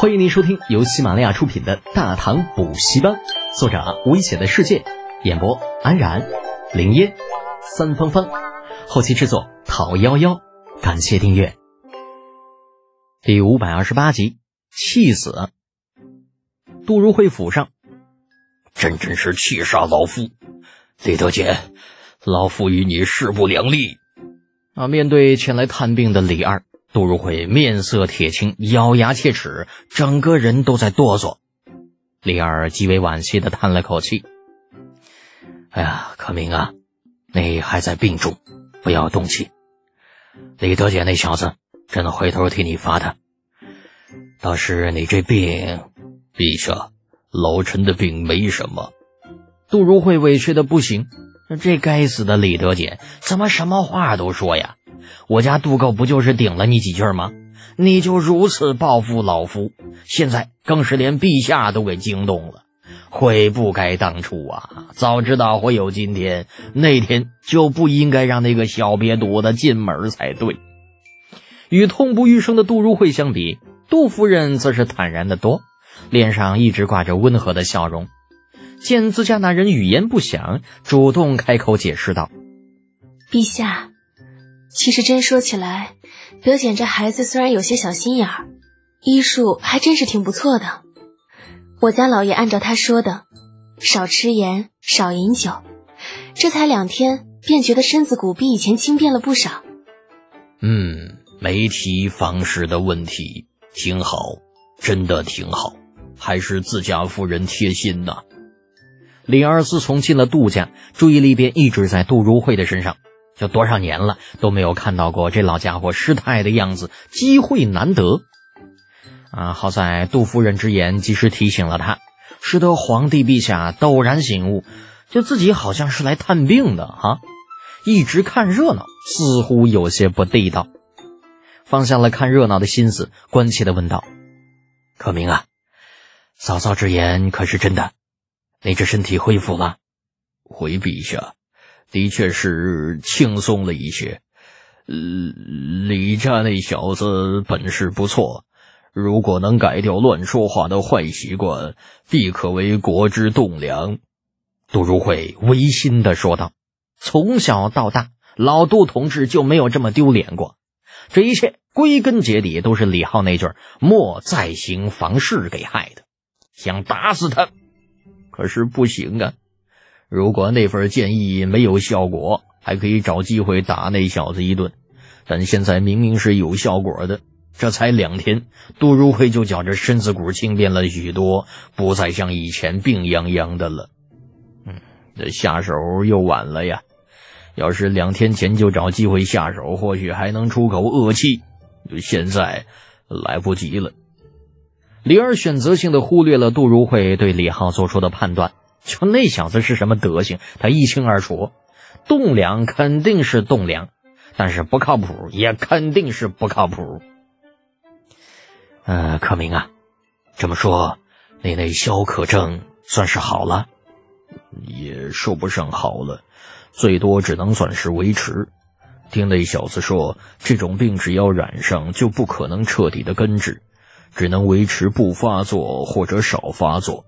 欢迎您收听由喜马拉雅出品的《大唐补习班》，作者危险的世界，演播安然、林烟、三芳芳，后期制作陶幺幺。感谢订阅。第五百二十八集，气死！杜如晦府上，真真是气杀老夫！李德俭，老夫与你势不两立。啊！面对前来探病的李二。杜如晦面色铁青，咬牙切齿，整个人都在哆嗦。李二极为惋惜的叹了口气：“哎呀，可明啊，你还在病中，不要动气。李德简那小子，真回头替你罚他。倒是你这病，陛下，老臣的病没什么。”杜如晦委屈的不行，这该死的李德简怎么什么话都说呀？我家杜狗不就是顶了你几句吗？你就如此报复老夫，现在更是连陛下都给惊动了。悔不该当初啊！早知道会有今天，那天就不应该让那个小瘪犊子进门才对。与痛不欲生的杜如晦相比，杜夫人则是坦然的多，脸上一直挂着温和的笑容。见自家那人语言不详，主动开口解释道：“陛下。”其实真说起来，德简这孩子虽然有些小心眼儿，医术还真是挺不错的。我家老爷按照他说的，少吃盐，少饮酒，这才两天便觉得身子骨比以前轻便了不少。嗯，没提房事的问题，挺好，真的挺好，还是自家夫人贴心呐。李二自从进了杜家，注意力便一直在杜如晦的身上。就多少年了都没有看到过这老家伙失态的样子，机会难得啊！好在杜夫人之言及时提醒了他，使得皇帝陛下陡然醒悟，就自己好像是来探病的哈，一直看热闹似乎有些不地道。放下了看热闹的心思，关切的问道：“可明啊，嫂嫂之言可是真的？你这身体恢复了？回陛下。”的确是轻松了一些，李家那小子本事不错，如果能改掉乱说话的坏习惯，必可为国之栋梁。杜如晦违心的说道：“从小到大，老杜同志就没有这么丢脸过。这一切归根结底都是李浩那句‘莫再行房事’给害的。想打死他，可是不行啊。”如果那份建议没有效果，还可以找机会打那小子一顿。但现在明明是有效果的，这才两天，杜如晦就觉着身子骨轻便了许多，不再像以前病殃殃的了。嗯，这下手又晚了呀！要是两天前就找机会下手，或许还能出口恶气。现在来不及了。李二选择性的忽略了杜如晦对李浩做出的判断。就那小子是什么德行，他一清二楚。栋梁肯定是栋梁，但是不靠谱也肯定是不靠谱。呃，可明啊，这么说，你那消渴症算是好了？也说不上好了，最多只能算是维持。听那小子说，这种病只要染上，就不可能彻底的根治，只能维持不发作或者少发作。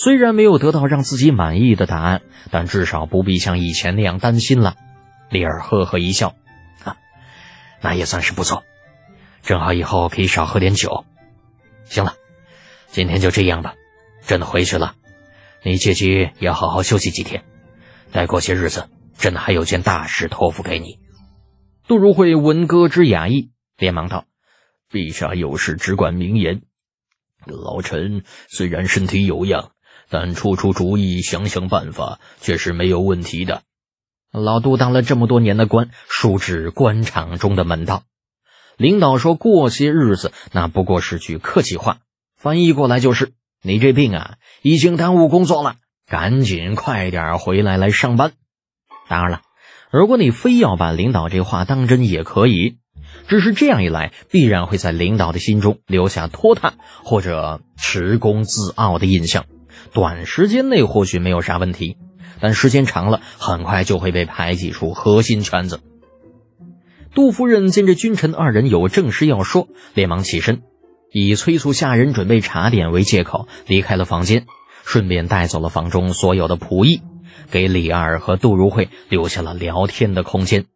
虽然没有得到让自己满意的答案，但至少不必像以前那样担心了。李尔呵呵一笑：“啊，那也算是不错，正好以后可以少喝点酒。行了，今天就这样吧，朕回去了。你借机要好好休息几天。再过些日子，朕还有件大事托付给你。”杜如晦闻歌之雅意，连忙道：“陛下有事只管明言。老臣虽然身体有恙。”但出出主意，想想办法，却是没有问题的。老杜当了这么多年的官，熟知官场中的门道。领导说过些日子，那不过是句客气话，翻译过来就是你这病啊，已经耽误工作了，赶紧快点回来来上班。当然了，如果你非要把领导这话当真，也可以。只是这样一来，必然会在领导的心中留下拖沓或者持功自傲的印象。短时间内或许没有啥问题，但时间长了，很快就会被排挤出核心圈子。杜夫人见这君臣二人有正事要说，连忙起身：“以催促下人准备茶点为借口离开了房间，顺便带走了房中所有的仆役，给李二和杜如晦留下了聊天的空间。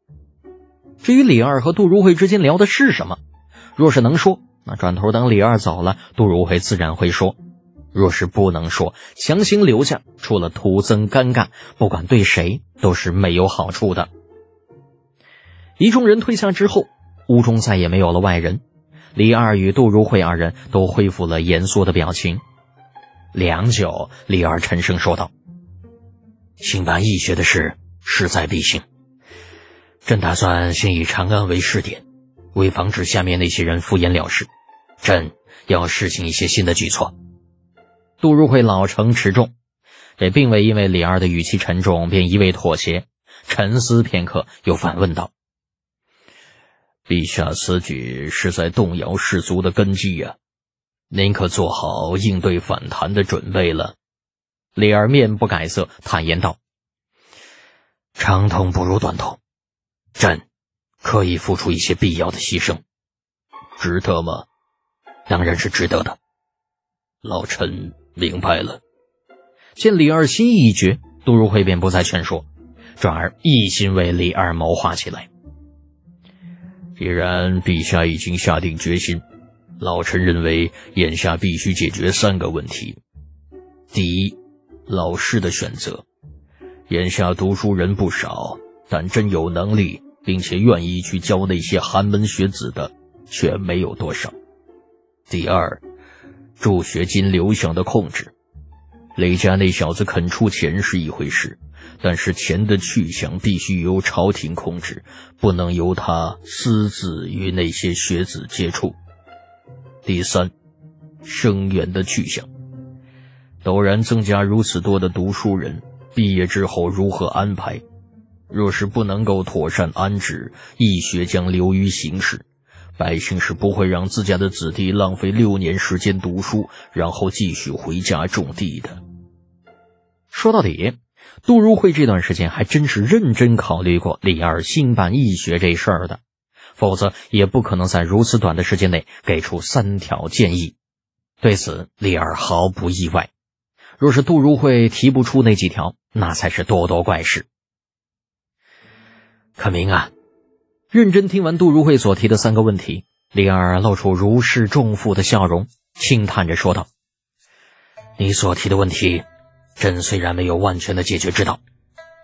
至于李二和杜如晦之间聊的是什么，若是能说，那转头等李二走了，杜如晦自然会说。若是不能说，强行留下，除了徒增尴尬，不管对谁都是没有好处的。一众人退下之后，屋中再也没有了外人。李二与杜如晦二人都恢复了严肃的表情。良久，李二沉声说道：“兴办义学的事势在必行，朕打算先以长安为试点，为防止下面那些人敷衍了事，朕要实行一些新的举措。”杜如晦老成持重，这并未因为李二的语气沉重便一味妥协。沉思片刻，又反问道：“陛下此举是在动摇士卒的根基呀，您可做好应对反弹的准备了？”李二面不改色，坦言道：“长痛不如短痛，朕可以付出一些必要的牺牲，值得吗？当然是值得的，老臣。”明白了，见李二心意已决，杜如晦便不再劝说，转而一心为李二谋划起来。既然陛下已经下定决心，老臣认为眼下必须解决三个问题：第一，老师的选择。眼下读书人不少，但真有能力并且愿意去教那些寒门学子的，却没有多少。第二。助学金流向的控制，雷家那小子肯出钱是一回事，但是钱的去向必须由朝廷控制，不能由他私自与那些学子接触。第三，生源的去向，陡然增加如此多的读书人，毕业之后如何安排？若是不能够妥善安置，义学将流于形式。百姓是不会让自家的子弟浪费六年时间读书，然后继续回家种地的。说到底，杜如晦这段时间还真是认真考虑过李二兴办义学这事儿的，否则也不可能在如此短的时间内给出三条建议。对此，李二毫不意外。若是杜如晦提不出那几条，那才是多多怪事。可明啊。认真听完杜如晦所提的三个问题，李二露出如释重负的笑容，轻叹着说道：“你所提的问题，朕虽然没有万全的解决之道，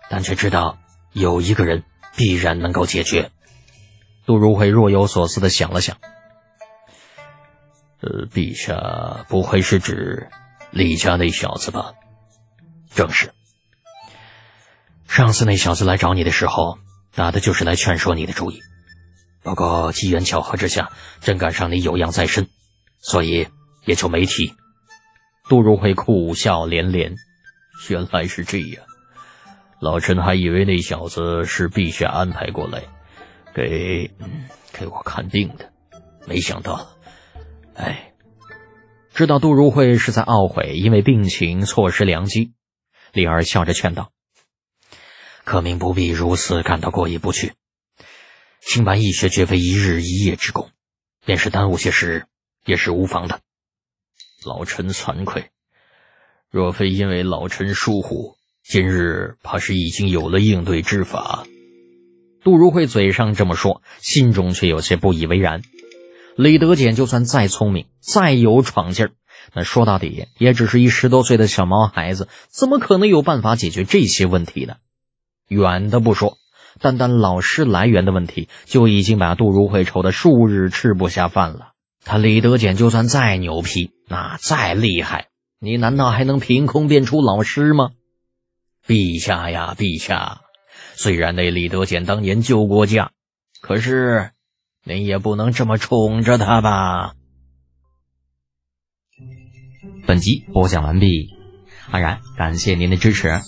但却知道有一个人必然能够解决。”杜如晦若有所思的想了想：“呃，陛下不会是指李家那小子吧？”“正是。上次那小子来找你的时候。”打的就是来劝说你的主意，不过机缘巧合之下，朕赶上你有恙在身，所以也就没提。杜如晦苦笑连连，原来是这样，老臣还以为那小子是陛下安排过来给给我看病的，没想到，哎，知道杜如晦是在懊悔，因为病情错失良机，李儿笑着劝道。可明不必如此感到过意不去。兴办易学绝非一日一夜之功，便是耽误些时也是无妨的。老臣惭愧，若非因为老臣疏忽，今日怕是已经有了应对之法。杜如晦嘴上这么说，心中却有些不以为然。李德俭就算再聪明，再有闯劲儿，那说到底也只是一十多岁的小毛孩子，怎么可能有办法解决这些问题呢？远的不说，单单老师来源的问题就已经把杜如晦愁得数日吃不下饭了。他李德俭就算再牛批，那再厉害，你难道还能凭空变出老师吗？陛下呀，陛下，虽然那李德俭当年救过驾，可是您也不能这么宠着他吧。本集播讲完毕，安然感谢您的支持。